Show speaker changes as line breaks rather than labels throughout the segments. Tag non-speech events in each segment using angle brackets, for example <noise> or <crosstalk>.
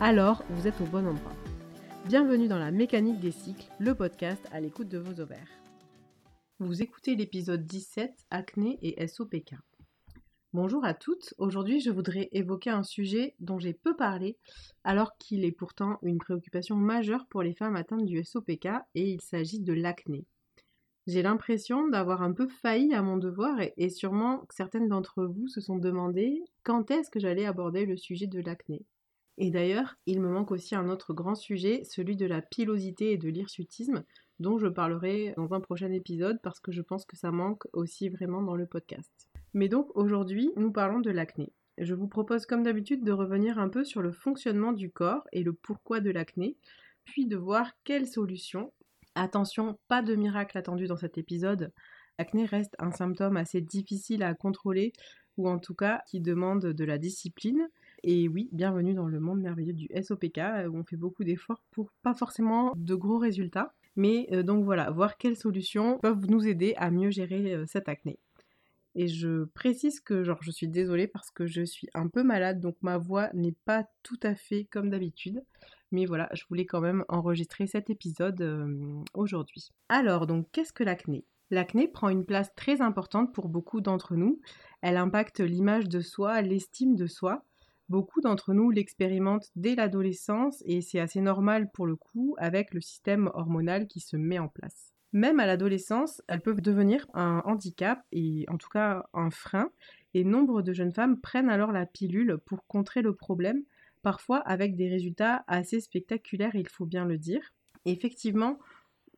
alors vous êtes au bon endroit. Bienvenue dans la mécanique des cycles, le podcast à l'écoute de vos ovaires. Vous écoutez l'épisode 17 Acné et SOPK. Bonjour à toutes, aujourd'hui je voudrais évoquer un sujet dont j'ai peu parlé alors qu'il est pourtant une préoccupation majeure pour les femmes atteintes du SOPK et il s'agit de l'acné. J'ai l'impression d'avoir un peu failli à mon devoir et, sûrement certaines d'entre vous se sont demandé quand est-ce que j'allais aborder le sujet de l'acné. Et d'ailleurs, il me manque aussi un autre grand sujet, celui de la pilosité et de l'hirsutisme, dont je parlerai dans un prochain épisode parce que je pense que ça manque aussi vraiment dans le podcast. Mais donc aujourd'hui, nous parlons de l'acné. Je vous propose comme d'habitude de revenir un peu sur le fonctionnement du corps et le pourquoi de l'acné, puis de voir quelles solutions. Attention, pas de miracle attendu dans cet épisode. L'acné reste un symptôme assez difficile à contrôler ou en tout cas qui demande de la discipline. Et oui, bienvenue dans le monde merveilleux du SOPK où on fait beaucoup d'efforts pour pas forcément de gros résultats. Mais euh, donc voilà, voir quelles solutions peuvent nous aider à mieux gérer euh, cette acné. Et je précise que genre je suis désolée parce que je suis un peu malade donc ma voix n'est pas tout à fait comme d'habitude. Mais voilà, je voulais quand même enregistrer cet épisode euh, aujourd'hui. Alors donc qu'est-ce que l'acné? L'acné prend une place très importante pour beaucoup d'entre nous. Elle impacte l'image de soi, l'estime de soi. Beaucoup d'entre nous l'expérimentent dès l'adolescence et c'est assez normal pour le coup avec le système hormonal qui se met en place. Même à l'adolescence, elles peuvent devenir un handicap et en tout cas un frein et nombre de jeunes femmes prennent alors la pilule pour contrer le problème, parfois avec des résultats assez spectaculaires, il faut bien le dire. Effectivement,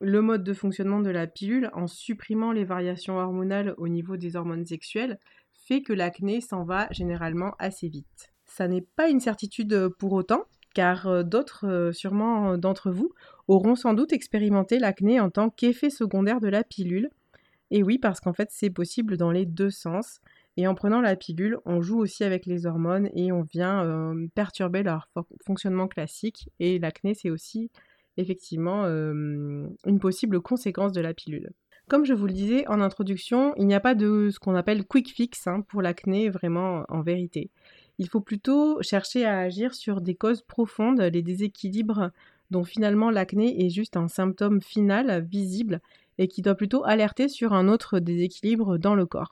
le mode de fonctionnement de la pilule, en supprimant les variations hormonales au niveau des hormones sexuelles, fait que l'acné s'en va généralement assez vite. Ça n'est pas une certitude euh, pour autant, car euh, d'autres, euh, sûrement d'entre vous, auront sans doute expérimenté l'acné en tant qu'effet secondaire de la pilule. Et oui, parce qu'en fait, c'est possible dans les deux sens. Et en prenant la pilule, on joue aussi avec les hormones et on vient perturber leur fonctionnement classique. Et l'acné, c'est aussi effectivement une possible conséquence de la pilule. Comme je vous le disais en introduction, il n'y a pas de ce qu'on appelle quick fix hein, pour l'acné vraiment en vérité. Il faut plutôt chercher à agir sur des causes profondes, les déséquilibres dont finalement l'acné est juste un symptôme final, visible, et qui doit plutôt alerter sur un autre déséquilibre dans le corps.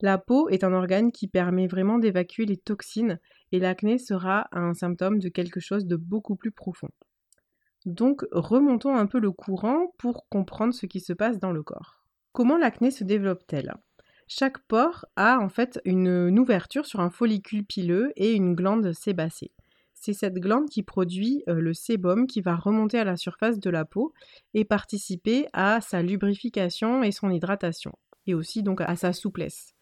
La peau est un organe qui permet vraiment d'évacuer les toxines et l'acné sera un symptôme de quelque chose de beaucoup plus profond. Donc remontons un peu le courant pour comprendre ce qui se passe dans le corps. Comment l'acné se développe-t-elle? Chaque pore a en fait une, ouverture sur un follicule pileux et une glande sébacée. C'est cette glande qui produit euh, le sébum qui va remonter à la surface de la peau et participer à sa lubrification et son hydratation, et aussi donc à sa souplesse.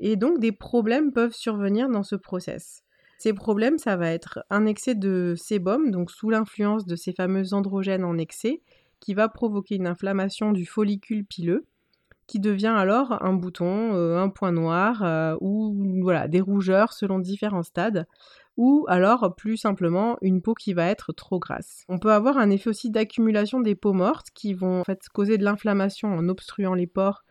Et donc des problèmes peuvent survenir dans ce process. Ces problèmes, ça va être un excès de sébum, donc sous l'influence de ces fameux androgènes en excès, qui va provoquer une inflammation du follicule pileux, qui devient alors un bouton, euh, un point noir euh, ou voilà, des rougeurs selon différents stades ou alors plus simplement une peau qui va être trop grasse. On peut avoir un effet aussi d'accumulation des peaux mortes qui vont en fait causer de l'inflammation en obstruant les pores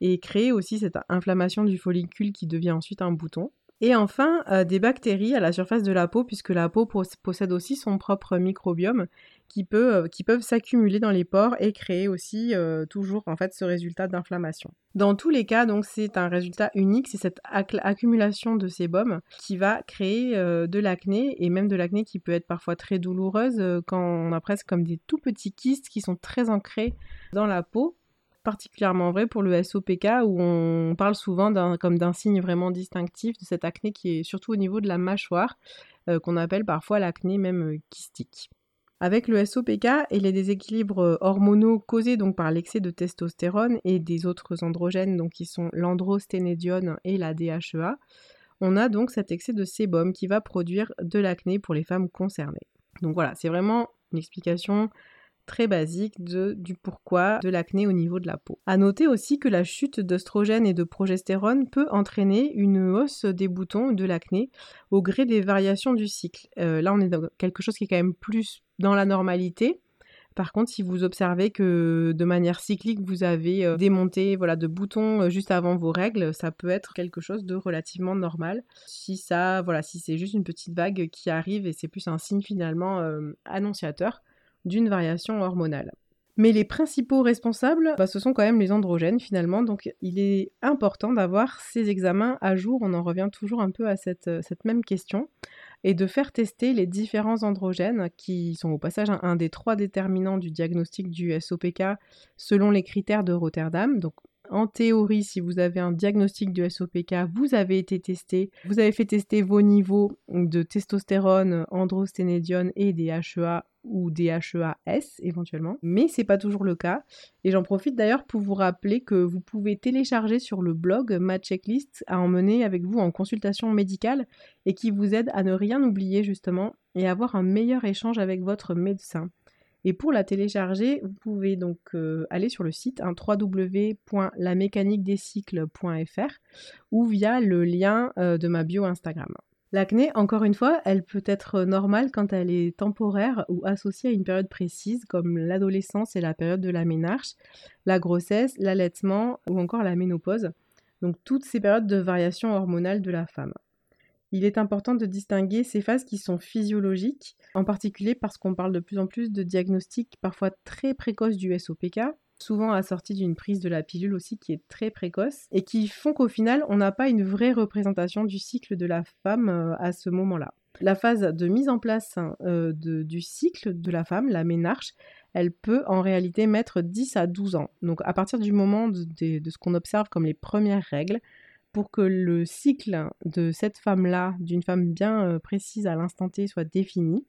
et créer aussi cette inflammation du follicule qui devient ensuite un bouton. Et enfin, euh, des bactéries à la surface de la peau, puisque la peau possède aussi son propre microbiome qui, peut, euh, peuvent s'accumuler dans les pores et créer aussi euh, toujours en fait ce résultat d'inflammation. Dans tous les cas, donc c'est un résultat unique, c'est cette accumulation de sébum qui va créer de l'acné et même de l'acné qui peut être parfois très douloureuse quand on a presque comme des tout petits kystes qui sont très ancrés dans la peau particulièrement vrai pour le SOPK où on parle souvent comme d'un signe vraiment distinctif de cette acné qui est surtout au niveau de la mâchoire, euh, qu'on appelle parfois l'acné même euh, kystique. Avec le SOPK et les déséquilibres euh, hormonaux causés donc par l'excès de testostérone et des autres androgènes donc qui sont l'androsténédione et la DHEA, on a donc cet excès de sébum qui va produire de l'acné pour les femmes concernées. Donc voilà, c'est vraiment une explication très basique du pourquoi de l'acné au niveau de la peau. À noter aussi que la chute d'œstrogène et de progestérone peut entraîner une hausse des boutons de l'acné au gré des variations du cycle. Euh, là, on est dans quelque chose qui est quand même plus dans la normalité. Par contre, si vous observez que de manière cyclique, vous avez euh, des montées voilà, de boutons euh, juste avant vos règles, ça peut être quelque chose de relativement normal. Si ça, voilà, si c'est juste une petite vague qui arrive et c'est plus un signe finalement annonciateur d'une variation hormonale. Mais les principaux responsables, bah, ce sont quand même les androgènes finalement, donc il est important d'avoir ces examens à jour, on en revient toujours un peu à cette, euh, même question, et de faire tester les différents androgènes qui sont au passage un, des trois déterminants du diagnostic du SOPK selon les critères de Rotterdam. Donc en théorie, si vous avez un diagnostic du SOPK, vous avez été testé, vous avez fait tester vos niveaux de testostérone, androsténédione et des HEA ou des HEAS éventuellement, mais c'est pas toujours le cas. Et j'en profite d'ailleurs pour vous rappeler que vous pouvez télécharger sur le blog ma checklist à emmener avec vous en consultation médicale et qui vous aide à ne rien oublier justement et avoir un meilleur échange avec votre médecin. Et pour la télécharger, vous pouvez donc euh, aller sur le site hein, ou via le lien euh, de ma bio Instagram. L'acné, encore une fois, elle peut être normale quand elle est temporaire ou associée à une période précise, comme l'adolescence et la période de la ménarche, la grossesse, l'allaitement ou encore la ménopause. Donc toutes ces périodes de variation hormonale de la femme. Il est important de distinguer ces phases qui sont physiologiques, en particulier parce qu'on parle de plus en plus de diagnostics parfois très précoces du SOPK, souvent assorti d'une prise de la pilule aussi qui est très précoce, et qui font qu'au final, on n'a pas une vraie représentation du cycle de la femme euh, à ce moment-là. La phase de mise en place euh, du cycle de la femme, la ménarche, elle peut en réalité mettre 10 à 12 ans. Donc à partir du moment de, ce qu'on observe comme les premières règles, pour que le cycle de cette femme-là, d'une femme bien euh, précise à l'instant T, soit défini,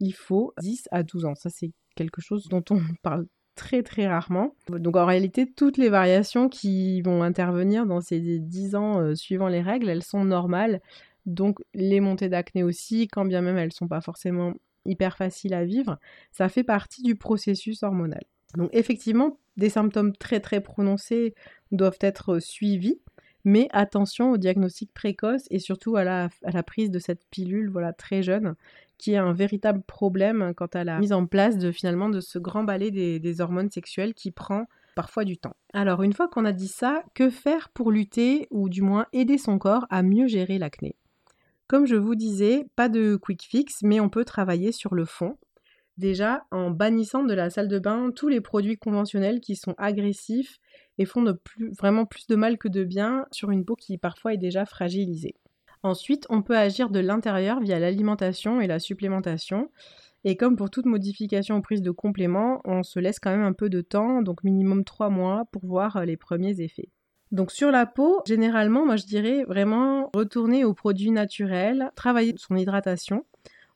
il faut 10 à 12 ans. Ça, c'est quelque chose dont on <laughs> parle très très rarement. Donc en réalité, toutes les variations qui vont intervenir dans ces 10 ans euh, suivant les règles, elles sont normales. Donc les montées d'acné aussi, quand bien même elles sont pas forcément hyper faciles à vivre, ça fait partie du processus hormonal. Donc effectivement, des symptômes très très prononcés doivent être suivis, mais attention au diagnostic précoce et surtout à la, prise de cette pilule voilà, très jeune qui est un véritable problème quant à la mise en place de finalement de ce grand balai des, hormones sexuelles qui prend parfois du temps. Alors une fois qu'on a dit ça, que faire pour lutter ou du moins aider son corps à mieux gérer l'acné? Comme je vous disais, pas de quick fix, mais on peut travailler sur le fond. Déjà en bannissant de la salle de bain tous les produits conventionnels qui sont agressifs et font vraiment plus de mal que de bien sur une peau qui parfois est déjà fragilisée. Ensuite, on peut agir de l'intérieur via l'alimentation et la supplémentation. Et comme pour toute modification ou prise de complément, on se laisse quand même un peu de temps, donc minimum 3 mois, pour voir euh, les premiers effets. Donc sur la peau, généralement, moi je dirais vraiment retourner aux produits naturels, travailler son hydratation.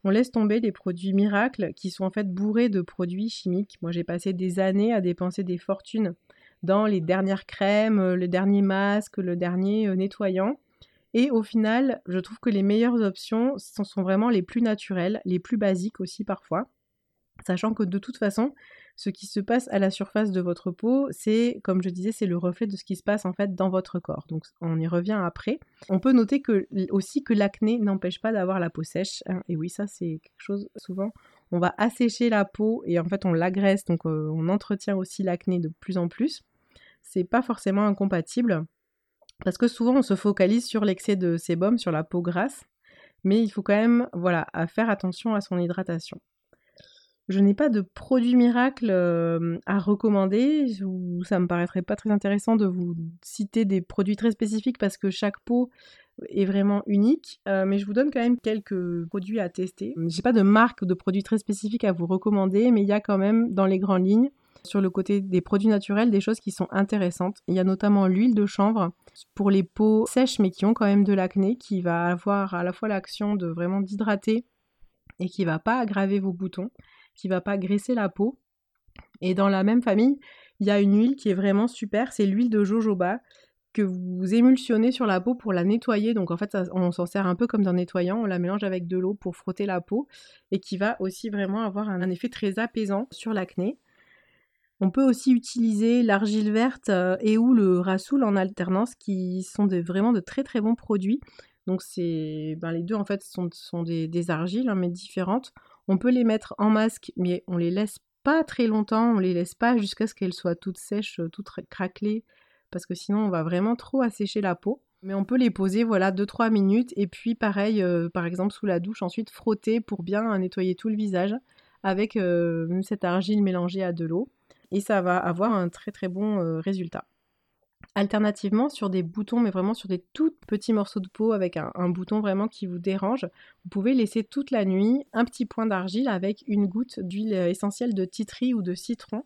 On laisse tomber les produits miracles qui sont en fait bourrés de produits chimiques. Moi j'ai passé des années à dépenser des fortunes dans les dernières crèmes, euh, le dernier masque, le dernier euh, nettoyant. Et au final, je trouve que les meilleures options sont vraiment les plus naturelles, les plus basiques aussi parfois. Sachant que de toute façon, ce qui se passe à la surface de votre peau, c'est, comme je disais, c'est le reflet de ce qui se passe en fait dans votre corps. Donc on y revient après. On peut noter que, aussi que l'acné n'empêche pas d'avoir la peau sèche. Hein. et oui, ça c'est quelque chose souvent. On va assécher la peau et en fait on l'agresse, donc euh, on entretient aussi l'acné de plus en plus. C'est pas forcément incompatible. Parce que souvent on se focalise sur l'excès de sébum, sur la peau grasse, mais il faut quand même voilà, faire attention à son hydratation. Je n'ai pas de produit miracle euh, à recommander, ou ça me paraîtrait pas très intéressant de vous citer des produits très spécifiques parce que chaque peau est vraiment unique, euh, mais je vous donne quand même quelques produits à tester. Je n'ai pas de marque de produits très spécifiques à vous recommander, mais il y a quand même dans les grandes lignes sur le côté des produits naturels, des choses qui sont intéressantes. Il y a notamment l'huile de chanvre pour les peaux sèches mais qui ont quand même de l'acné, qui va avoir à la fois l'action de vraiment d'hydrater et qui va pas aggraver vos boutons, qui va pas graisser la peau. Et dans la même famille, il y a une huile qui est vraiment super, c'est l'huile de jojoba que vous émulsionnez sur la peau pour la nettoyer. Donc en fait, on s'en sert un peu comme d'un nettoyant. On la mélange avec de l'eau pour frotter la peau et qui va aussi vraiment avoir un, effet très apaisant sur l'acné. On peut aussi utiliser l'argile verte euh, et ou le rasoul en alternance qui sont vraiment de très très bons produits. Donc c'est ben, les deux en fait sont, des, argiles hein, mais différentes. On peut les mettre en masque mais on les laisse pas très longtemps, on les laisse pas jusqu'à ce qu'elles soient toutes sèches, toutes craquelées parce que sinon on va vraiment trop assécher la peau. Mais on peut les poser voilà 2-3 minutes et puis pareil euh, par exemple sous la douche ensuite frotter pour bien nettoyer tout le visage avec euh, cette argile mélangée à de l'eau et ça va avoir un très très bon euh, résultat. Alternativement, sur des boutons, mais vraiment sur des tout petits morceaux de peau avec un, bouton vraiment qui vous dérange, vous pouvez laisser toute la nuit un petit point d'argile avec une goutte d'huile essentielle de titri ou de citron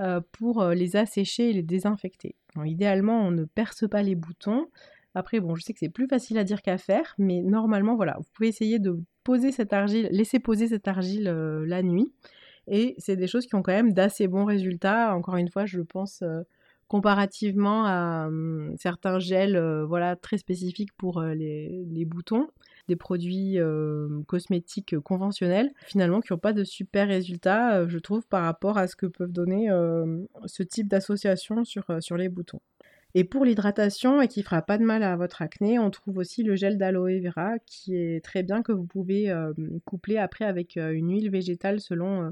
euh, pour euh, les assécher et les désinfecter. idéalement, on ne perce pas les boutons. Après, bon, je sais que c'est plus facile à dire qu'à faire, mais normalement, voilà, vous pouvez essayer de poser cette argile, laisser poser cette argile la nuit. Et c'est des choses qui ont quand même d'assez bons résultats. Encore une fois, je pense euh, comparativement à hum, certains gels euh, voilà, très spécifiques pour euh, les, boutons, des produits cosmétiques conventionnels, finalement qui n'ont pas de super résultats, je trouve, par rapport à ce que peuvent donner ce type d'association sur, sur les boutons. Et pour l'hydratation et qui fera pas de mal à votre acné, on trouve aussi le gel d'aloe vera qui est très bien que vous pouvez euh, coupler après avec euh, une huile végétale selon euh,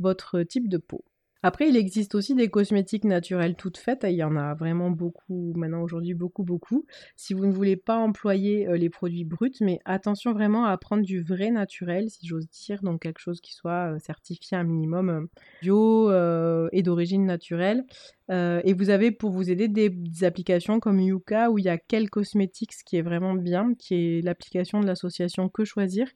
votre type de peau. Après, il existe aussi des cosmétiques naturels toutes faites. Il y en a vraiment beaucoup maintenant aujourd'hui, beaucoup, beaucoup. Si vous ne voulez pas employer euh, les produits bruts, mais attention vraiment à prendre du vrai naturel, si j'ose dire, donc quelque chose qui soit euh, certifié un minimum euh, bio et d'origine naturelle. et vous avez pour vous aider des, des, applications comme Yuka où il y a quel cosmétiques, ce qui est vraiment bien, qui est l'application de l'association Que Choisir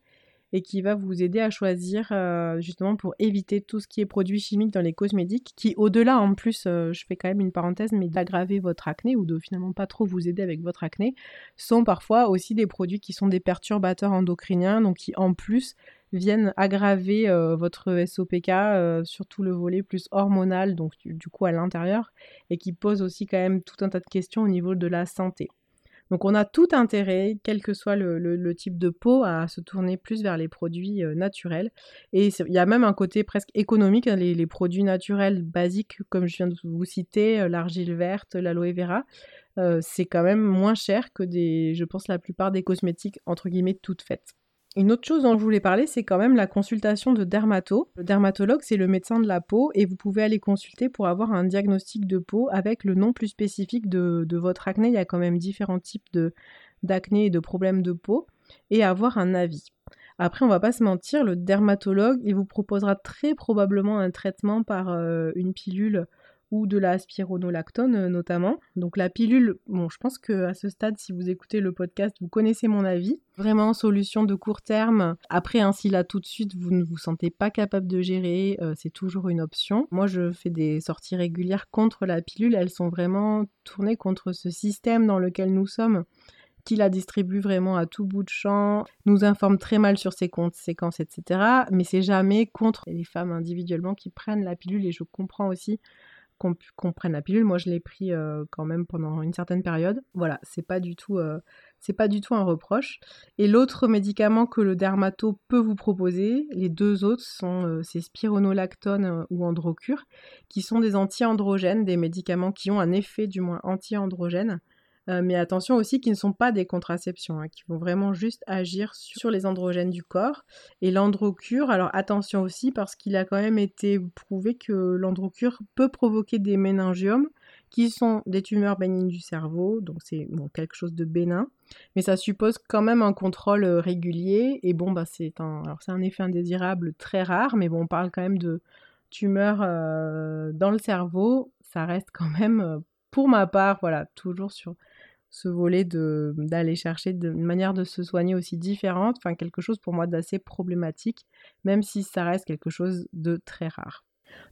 et qui va vous aider à choisir euh, justement pour éviter tout ce qui est produits chimiques dans les cosmétiques, qui au-delà en plus, euh, je fais quand même une parenthèse, mais d'aggraver votre acné ou de finalement pas trop vous aider avec votre acné, sont parfois aussi des produits qui sont des perturbateurs endocriniens, donc qui en plus viennent aggraver euh, votre SOPK sur tout le volet plus hormonal, donc du coup à l'intérieur, et qui posent aussi quand même tout un tas de questions au niveau de la santé. Donc on a tout intérêt, quel que soit le, type de peau, à se tourner plus vers les produits euh, naturels. Et il y a même un côté presque économique, hein, les, produits naturels basiques, comme je viens de vous citer, euh, l'argile verte, l'aloe vera, euh, c'est quand même moins cher que des, je pense, la plupart des cosmétiques, entre guillemets, toutes faites. Une autre chose dont je voulais parler, c'est quand même la consultation de dermato. Le dermatologue, c'est le médecin de la peau et vous pouvez aller consulter pour avoir un diagnostic de peau avec le nom plus spécifique de, votre acné. Il y a quand même différents types d'acné et de problèmes de peau et avoir un avis. Après, on va pas se mentir, le dermatologue, il vous proposera très probablement un traitement par euh, une pilule ou de la spironolactone euh, notamment. Donc la pilule, bon, je pense que à ce stade, si vous écoutez le podcast, vous connaissez mon avis. Vraiment solution de court terme. Après, ainsi là tout de suite, vous ne vous sentez pas capable de gérer, euh, c'est toujours une option. Moi, je fais des sorties régulières contre la pilule. Elles sont vraiment tournées contre ce système dans lequel nous sommes qui la distribue vraiment à tout bout de champ, nous informe très mal sur ses conséquences, etc. Mais c'est jamais contre les femmes individuellement qui prennent la pilule et je comprends aussi qu'on prenne la pilule. Moi, je l'ai pris euh, quand même pendant une certaine période. Voilà, c'est pas du tout, euh, pas du tout un reproche. Et l'autre médicament que le dermato peut vous proposer, les deux autres sont euh, ces spironolactone ou androcure, qui sont des anti-androgènes, des médicaments qui ont un effet du moins anti-androgène euh, mais attention aussi qui ne sont pas des contraceptions, hein, qui vont vraiment juste agir sur les androgènes du corps. Et l'androcure, alors attention aussi parce qu'il a quand même été prouvé que l'androcure peut provoquer des méningiomes qui sont des tumeurs bénignes du cerveau, donc c'est quelque chose de bénin, mais ça suppose quand même un contrôle euh, régulier, et bon, bah, c'est un, un effet indésirable très rare, mais bon, on parle quand même de tumeurs euh, dans le cerveau, ça reste quand même, pour ma part, voilà, toujours sur ce volet d'aller chercher une manière de se soigner aussi différente, enfin quelque chose pour moi d'assez problématique, même si ça reste quelque chose de très rare.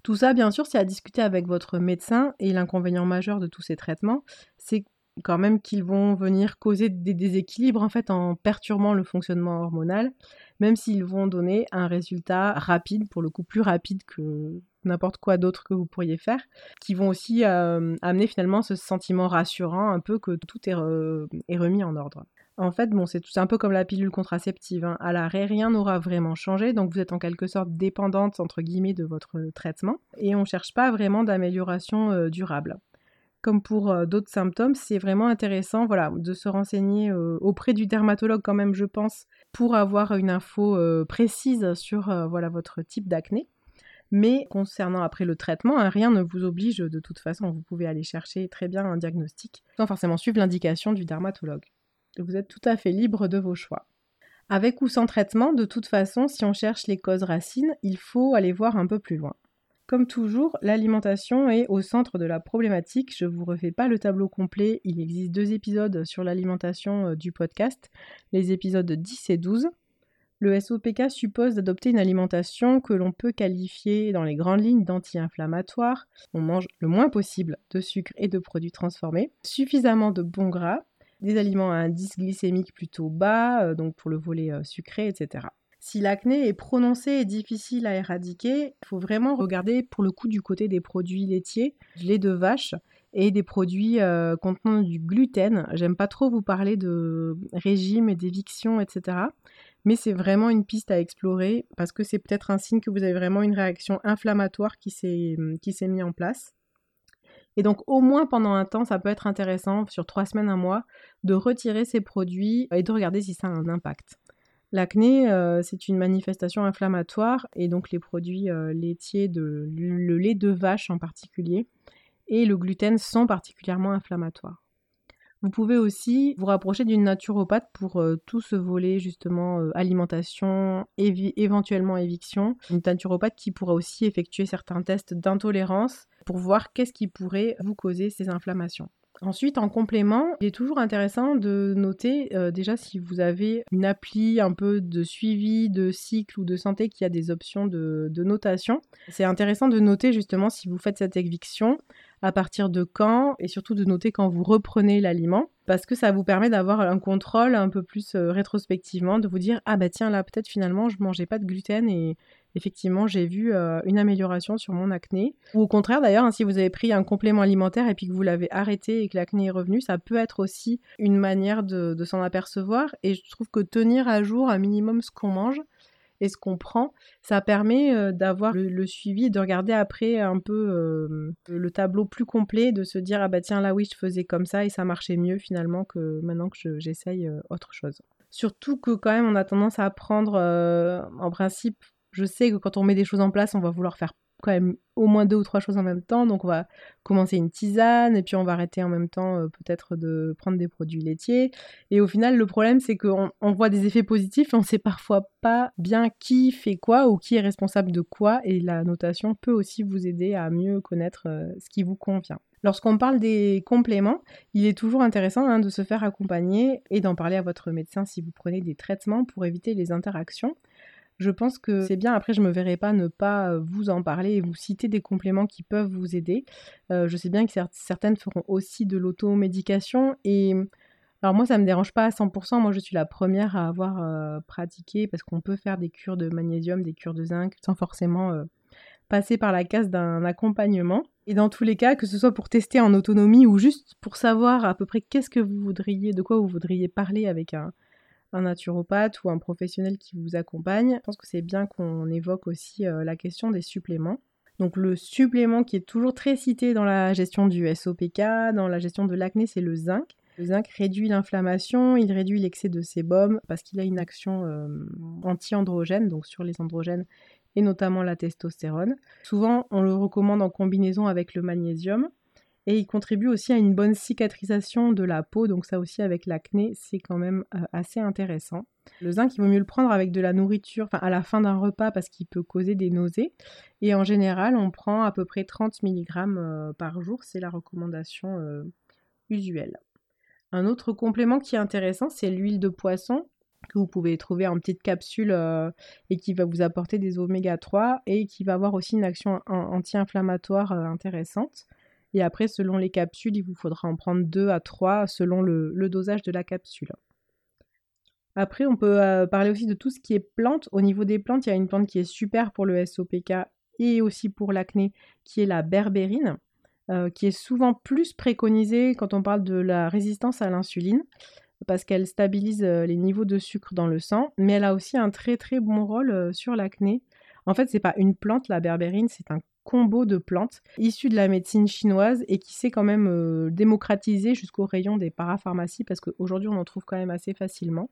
Tout ça, bien sûr, c'est à discuter avec votre médecin et l'inconvénient majeur de tous ces traitements, c'est quand même qu'ils vont venir causer des déséquilibres en fait en perturbant le fonctionnement hormonal, même s'ils vont donner un résultat rapide, pour le coup plus rapide que n'importe quoi d'autre que vous pourriez faire, qui vont aussi amener finalement ce sentiment rassurant, un peu que tout est, est remis en ordre. En fait, bon, c'est un peu comme la pilule contraceptive. Hein. À l'arrêt, rien n'aura vraiment changé, donc vous êtes en quelque sorte dépendante, entre guillemets, de votre traitement, et on ne cherche pas vraiment d'amélioration euh, durable. Comme pour euh, d'autres symptômes, c'est vraiment intéressant voilà, de se renseigner euh, auprès du dermatologue quand même, je pense, pour avoir une info précise sur voilà, votre type d'acné. Mais concernant après le traitement, hein, rien ne vous oblige de toute façon, vous pouvez aller chercher très bien un diagnostic sans forcément suivre l'indication du dermatologue. Vous êtes tout à fait libre de vos choix. Avec ou sans traitement, de toute façon, si on cherche les causes racines, il faut aller voir un peu plus loin. Comme toujours, l'alimentation est au centre de la problématique. Je ne vous refais pas le tableau complet. Il existe deux épisodes sur l'alimentation euh, du podcast, les épisodes 10 et 12. Le SOPK suppose d'adopter une alimentation que l'on peut qualifier dans les grandes lignes d'anti-inflammatoire. On mange le moins possible de sucre et de produits transformés, suffisamment de bons gras, des aliments à indice glycémique plutôt bas, euh, donc pour le volet euh, sucré, etc. Si l'acné est prononcé et difficile à éradiquer, il faut vraiment regarder pour le coup du côté des produits laitiers, lait de vache et des produits euh, contenant du gluten. J'aime pas trop vous parler de régime et d'éviction, etc. Mais c'est vraiment une piste à explorer parce que c'est peut-être un signe que vous avez vraiment une réaction inflammatoire qui s'est mise en place. Et donc au moins pendant un temps, ça peut être intéressant, sur trois semaines, un mois, de retirer ces produits et de regarder si ça a un impact. L'acné, euh, c'est une manifestation inflammatoire et donc les produits euh, laitiers, de, le lait de vache en particulier, et le gluten sont particulièrement inflammatoires. Vous pouvez aussi vous rapprocher d'une naturopathe pour euh, tout ce volet justement alimentation, éventuellement éviction. Une naturopathe qui pourra aussi effectuer certains tests d'intolérance pour voir qu'est-ce qui pourrait vous causer ces inflammations. Ensuite, en complément, il est toujours intéressant de noter euh, déjà si vous avez une appli un peu de suivi de cycle ou de santé qui a des options de, de notation. C'est intéressant de noter justement si vous faites cette éviction, à partir de quand, et surtout de noter quand vous reprenez l'aliment, parce que ça vous permet d'avoir un contrôle un peu plus euh, rétrospectivement, de vous dire ah bah tiens là peut-être finalement je mangeais pas de gluten et effectivement j'ai vu euh, une amélioration sur mon acné. Ou au contraire d'ailleurs, hein, si vous avez pris un complément alimentaire et puis que vous l'avez arrêté et que l'acné est revenu, ça peut être aussi une manière de, s'en apercevoir. Et je trouve que tenir à jour un minimum ce qu'on mange, et ce qu'on prend, ça permet euh, d'avoir le, suivi, de regarder après un peu euh, le tableau plus complet, de se dire ah bah tiens là oui je faisais comme ça et ça marchait mieux finalement que maintenant que j'essaye autre chose. Surtout que quand même on a tendance à apprendre en principe, je sais que quand on met des choses en place, on va vouloir faire quand même au moins deux ou trois choses en même temps. Donc on va commencer une tisane et puis on va arrêter en même temps euh, peut-être de prendre des produits laitiers. Et au final, le problème c'est qu'on on voit des effets positifs et on sait parfois pas bien qui fait quoi ou qui est responsable de quoi. Et la notation peut aussi vous aider à mieux connaître euh, ce qui vous convient. Lorsqu'on parle des compléments, il est toujours intéressant hein, de se faire accompagner et d'en parler à votre médecin si vous prenez des traitements pour éviter les interactions. Je pense que c'est bien. Après, je me verrai pas ne pas euh, vous en parler et vous citer des compléments qui peuvent vous aider. Euh, je sais bien que certaines feront aussi de l'automédication et alors moi, ça me dérange pas à 100%. Moi, je suis la première à avoir euh, pratiqué parce qu'on peut faire des cures de magnésium, des cures de zinc sans forcément passer par la case d'un accompagnement. Et dans tous les cas, que ce soit pour tester en autonomie ou juste pour savoir à peu près qu'est-ce que vous voudriez, de quoi vous voudriez parler avec un, un naturopathe ou un professionnel qui vous accompagne, je pense que c'est bien qu'on évoque aussi euh, la question des suppléments. Donc le supplément qui est toujours très cité dans la gestion du SOPK, dans la gestion de l'acné, c'est le zinc. Le zinc réduit l'inflammation, il réduit l'excès de sébum parce qu'il a une action euh, anti-androgène, donc sur les androgènes et notamment la testostérone. Souvent, on le recommande en combinaison avec le magnésium. Et il contribue aussi à une bonne cicatrisation de la peau, donc ça aussi avec l'acné, c'est quand même euh, assez intéressant. Le zinc, il vaut mieux le prendre avec de la nourriture, à la fin d'un repas parce qu'il peut causer des nausées. Et en général, on prend à peu près 30 mg euh, par jour, c'est la recommandation euh, usuelle. Un autre complément qui est intéressant, c'est l'huile de poisson que vous pouvez trouver en petite capsule et qui va vous apporter des oméga 3 et qui va avoir aussi une action anti-inflammatoire intéressante. Et après, selon les capsules, il vous faudra en prendre 2 à 3 selon le, dosage de la capsule. Après, on peut euh, parler aussi de tout ce qui est plantes. Au niveau des plantes, il y a une plante qui est super pour le SOPK et aussi pour l'acné, qui est la berbérine, qui est souvent plus préconisée quand on parle de la résistance à l'insuline parce qu'elle stabilise les niveaux de sucre dans le sang, mais elle a aussi un très très bon rôle sur l'acné. En fait, c'est pas une plante, la berbérine, c'est un combo de plantes issues de la médecine chinoise et qui s'est quand même démocratisé jusqu'au rayon des parapharmacies parce qu'aujourd'hui on en trouve quand même assez facilement.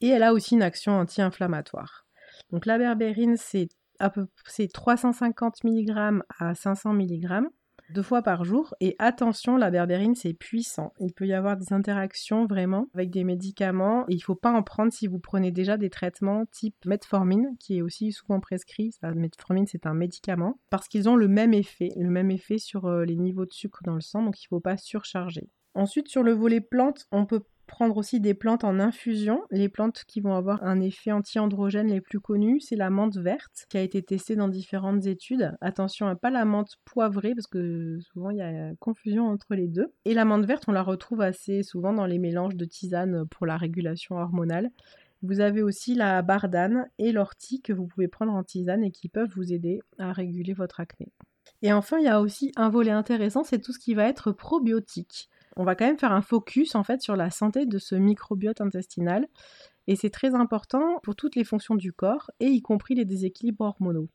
Et elle a aussi une action anti-inflammatoire. Donc la berbérine, c'est à peu 350 mg à 500 mg deux fois par jour. Et attention, la berbérine, c'est puissant. Il peut y avoir des interactions vraiment avec des médicaments. Il ne faut pas en prendre si vous prenez déjà des traitements type metformine, qui est aussi souvent prescrit. La metformine, c'est un médicament. Parce qu'ils ont le même effet, le même effet sur euh, les niveaux de sucre dans le sang. Donc il ne faut pas surcharger. Ensuite, sur le volet plantes, on peut prendre aussi des plantes en infusion. Les plantes qui vont avoir un effet anti-androgène les plus connus, c'est la menthe verte qui a été testée dans différentes études. Attention à pas la menthe poivrée parce que souvent il y a confusion entre les deux. Et la menthe verte, on la retrouve assez souvent dans les mélanges de tisanes pour la régulation hormonale. Vous avez aussi la bardane et l'ortie que vous pouvez prendre en tisane et qui peuvent vous aider à réguler votre acné. Et enfin, il y a aussi un volet intéressant, c'est tout ce qui va être probiotique on va quand même faire un focus en fait sur la santé de ce microbiote intestinal et c'est très important pour toutes les fonctions du corps et y compris les déséquilibres hormonaux.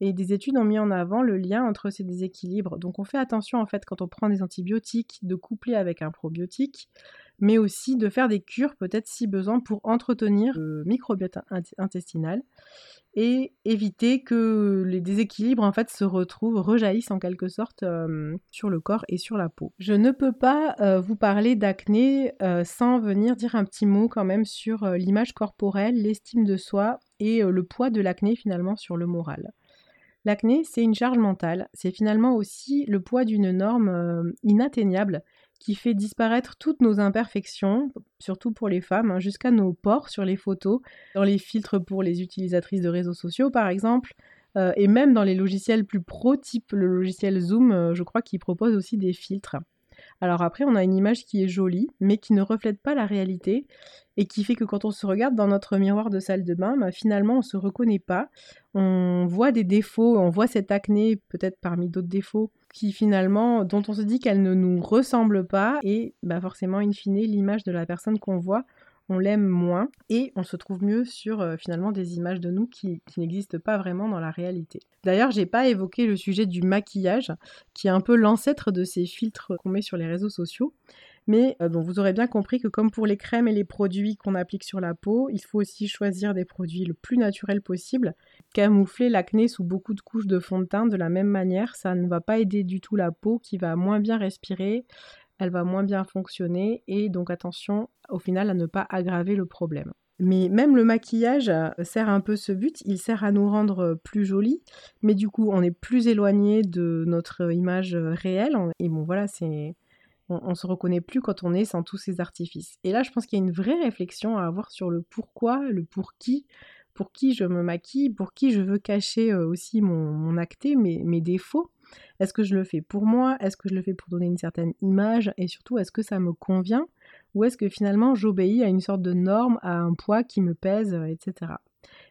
Et des études ont mis en avant le lien entre ces déséquilibres. Donc on fait attention en fait quand on prend des antibiotiques de coupler avec un probiotique mais aussi de faire des cures peut-être si besoin pour entretenir le microbiote intestinal et éviter que les déséquilibres en fait se retrouvent, rejaillissent en quelque sorte euh, sur le corps et sur la peau. Je ne peux pas euh, vous parler d'acné euh, sans venir dire un petit mot quand même sur l'image corporelle, l'estime de soi et le poids de l'acné finalement sur le moral. L'acné, c'est une charge mentale, c'est finalement aussi le poids d'une norme inatteignable qui fait disparaître toutes nos imperfections, surtout pour les femmes, hein, jusqu'à nos pores sur les photos, dans les filtres pour les utilisatrices de réseaux sociaux par exemple, euh, et même dans les logiciels plus pro, type le logiciel Zoom, euh, je crois qu'il propose aussi des filtres. Alors après, on a une image qui est jolie, mais qui ne reflète pas la réalité, et qui fait que quand on se regarde dans notre miroir de salle de bain, bah, finalement, on ne se reconnaît pas. On voit des défauts, on voit cette acné, peut-être parmi d'autres défauts, qui finalement, dont on se dit qu'elle ne nous ressemble pas, et bah forcément, in fine, l'image de la personne qu'on voit, on l'aime moins et on se trouve mieux sur euh, finalement des images de nous qui, n'existent pas vraiment dans la réalité. D'ailleurs, j'ai pas évoqué le sujet du maquillage, qui est un peu l'ancêtre de ces filtres qu'on met sur les réseaux sociaux. Mais euh, vous aurez bien compris que comme pour les crèmes et les produits qu'on applique sur la peau, il faut aussi choisir des produits le plus naturels possible. Camoufler l'acné sous beaucoup de couches de fond de teint de la même manière, ça ne va pas aider du tout la peau qui va moins bien respirer, elle va moins bien fonctionner et donc attention au final à ne pas aggraver le problème. Mais même le maquillage euh, sert un peu ce but, il sert à nous rendre plus jolis, mais du coup on est plus éloigné de notre image réelle et bon voilà c'est on, se reconnaît plus quand on est sans tous ces artifices. Et là, je pense qu'il y a une vraie réflexion à avoir sur le pourquoi, le pour qui, pour qui je me maquille, pour qui je veux cacher euh, aussi mon, acté, mes défauts. Est-ce que je le fais pour moi? Est-ce que je le fais pour donner une certaine image? Et surtout, est-ce que ça me convient? Ou est-ce que finalement j'obéis à une sorte de norme, à un poids qui me pèse, euh, etc.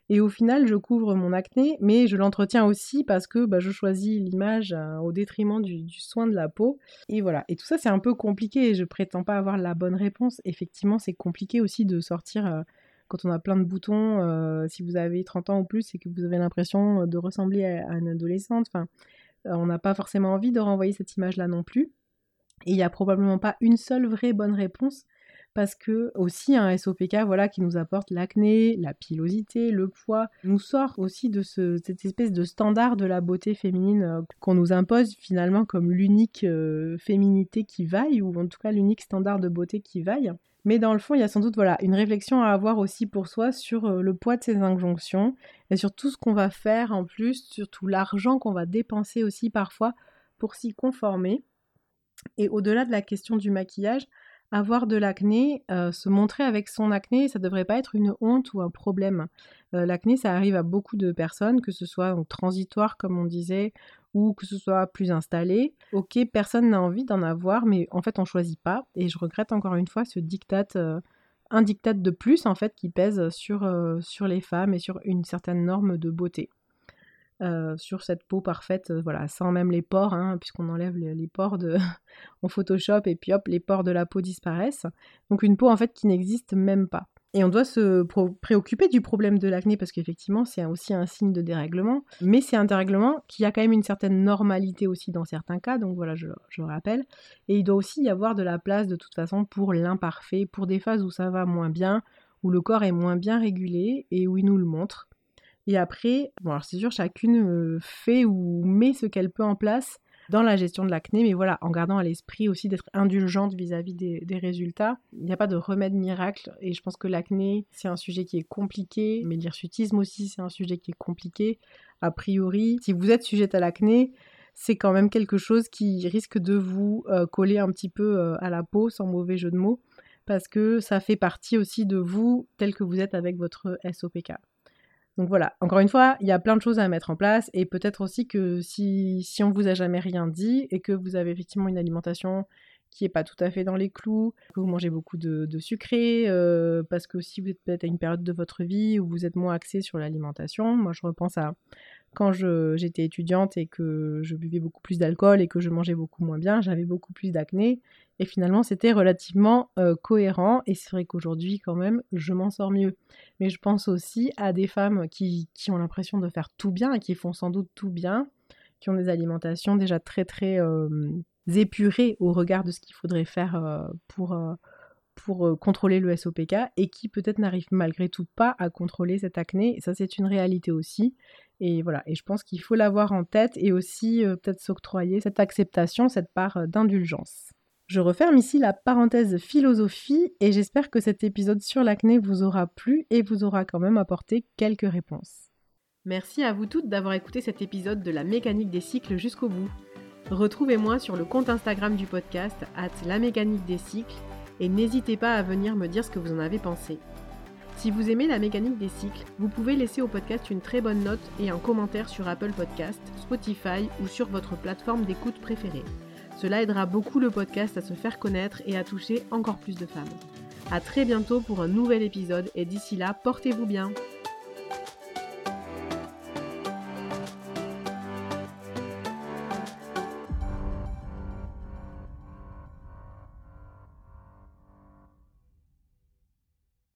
Et au final, je couvre mon acné, mais je l'entretiens aussi parce que bah, je choisis l'image euh, au détriment du, soin de la peau. Et voilà. Et tout ça, c'est un peu compliqué et je prétends pas avoir la bonne réponse. Effectivement, c'est compliqué aussi de sortir euh, quand on a plein de boutons. Si vous avez 30 ans ou plus et que vous avez l'impression de ressembler à, à une adolescente, enfin, on n'a pas forcément envie de renvoyer cette image-là non plus. Et il n'y a probablement pas une seule vraie bonne réponse parce que aussi un SOPK voilà qui nous apporte l'acné, la pilosité, le poids, nous sort aussi de cette espèce de standard de la beauté féminine euh, qu'on nous impose finalement comme l'unique euh, féminité qui vaille ou en tout cas l'unique standard de beauté qui vaille. Mais dans le fond, il y a sans doute voilà, une réflexion à avoir aussi pour soi sur euh, le poids de ces injonctions et sur tout ce qu'on va faire en plus, sur tout l'argent qu'on va dépenser aussi parfois pour s'y conformer. Et au-delà de la question du maquillage, avoir de l'acné, euh, se montrer avec son acné, ça ne devrait pas être une honte ou un problème. Euh, l'acné, ça arrive à beaucoup de personnes, que ce soit transitoire, comme on disait, ou que ce soit plus installé. Ok, personne n'a envie d'en avoir, mais en fait, on choisit pas. Et je regrette encore une fois ce diktat, euh, un diktat de plus, en fait, qui pèse sur, sur les femmes et sur une certaine norme de beauté. euh, sur cette peau parfaite, euh, voilà, sans même les pores, hein, puisqu'on enlève les, pores de <laughs> en Photoshop et puis hop, les pores de la peau disparaissent. Donc une peau en fait qui n'existe même pas. Et on doit se préoccuper du problème de l'acné parce qu'effectivement c'est aussi un signe de dérèglement, mais c'est un dérèglement qui a quand même une certaine normalité aussi dans certains cas, donc voilà je, je rappelle. Et il doit aussi y avoir de la place de toute façon pour l'imparfait, pour des phases où ça va moins bien, où le corps est moins bien régulé et où il nous le montre. Et après, bon alors c'est sûr, chacune euh, fait ou met ce qu'elle peut en place dans la gestion de l'acné, mais voilà, en gardant à l'esprit aussi d'être indulgente vis-à-vis des, résultats. Il n'y a pas de remède miracle, et je pense que l'acné, c'est un sujet qui est compliqué, mais l'hirsutisme aussi, c'est un sujet qui est compliqué. A priori, si vous êtes sujette à l'acné, c'est quand même quelque chose qui risque de vous euh, coller un petit peu euh, à la peau, sans mauvais jeu de mots, parce que ça fait partie aussi de vous tel que vous êtes avec votre SOPK. Donc voilà, encore une fois, il y a plein de choses à mettre en place et peut-être aussi que si, si on vous a jamais rien dit et que vous avez effectivement une alimentation qui n'est pas tout à fait dans les clous, que vous mangez beaucoup de, sucré, euh, parce que si vous êtes peut-être à une période de votre vie où vous êtes moins axé sur l'alimentation, moi je repense à quand j'étais étudiante et que je buvais beaucoup plus d'alcool et que je mangeais beaucoup moins bien, j'avais beaucoup plus d'acné et finalement, c'était relativement euh, cohérent. Et c'est vrai qu'aujourd'hui, quand même, je m'en sors mieux. Mais je pense aussi à des femmes qui, ont l'impression de faire tout bien qui font sans doute tout bien, qui ont des alimentations déjà très très euh, épurées au regard de ce qu'il faudrait faire euh, pour, pour contrôler le SOPK et qui peut-être n'arrivent malgré tout pas à contrôler cette acné. Et ça, c'est une réalité aussi. Et voilà, et je pense qu'il faut l'avoir en tête et aussi peut-être s'octroyer cette acceptation, cette part d'indulgence. Je referme ici la parenthèse philosophie et j'espère que cet épisode sur l'acné vous aura plu et vous aura quand même apporté quelques réponses. Merci à vous toutes d'avoir écouté cet épisode de la mécanique des cycles jusqu'au bout. Retrouvez-moi sur le compte Instagram du podcast, at la mécanique des cycles, et n'hésitez pas à venir me dire ce que vous en avez pensé. Si vous aimez la mécanique des cycles, vous pouvez laisser au podcast une très bonne note et un commentaire sur Apple Podcast, Spotify ou sur votre plateforme d'écoute préférée. Cela aidera beaucoup le podcast à se faire connaître et à toucher encore plus de femmes. A très bientôt pour un nouvel épisode et d'ici là, portez-vous bien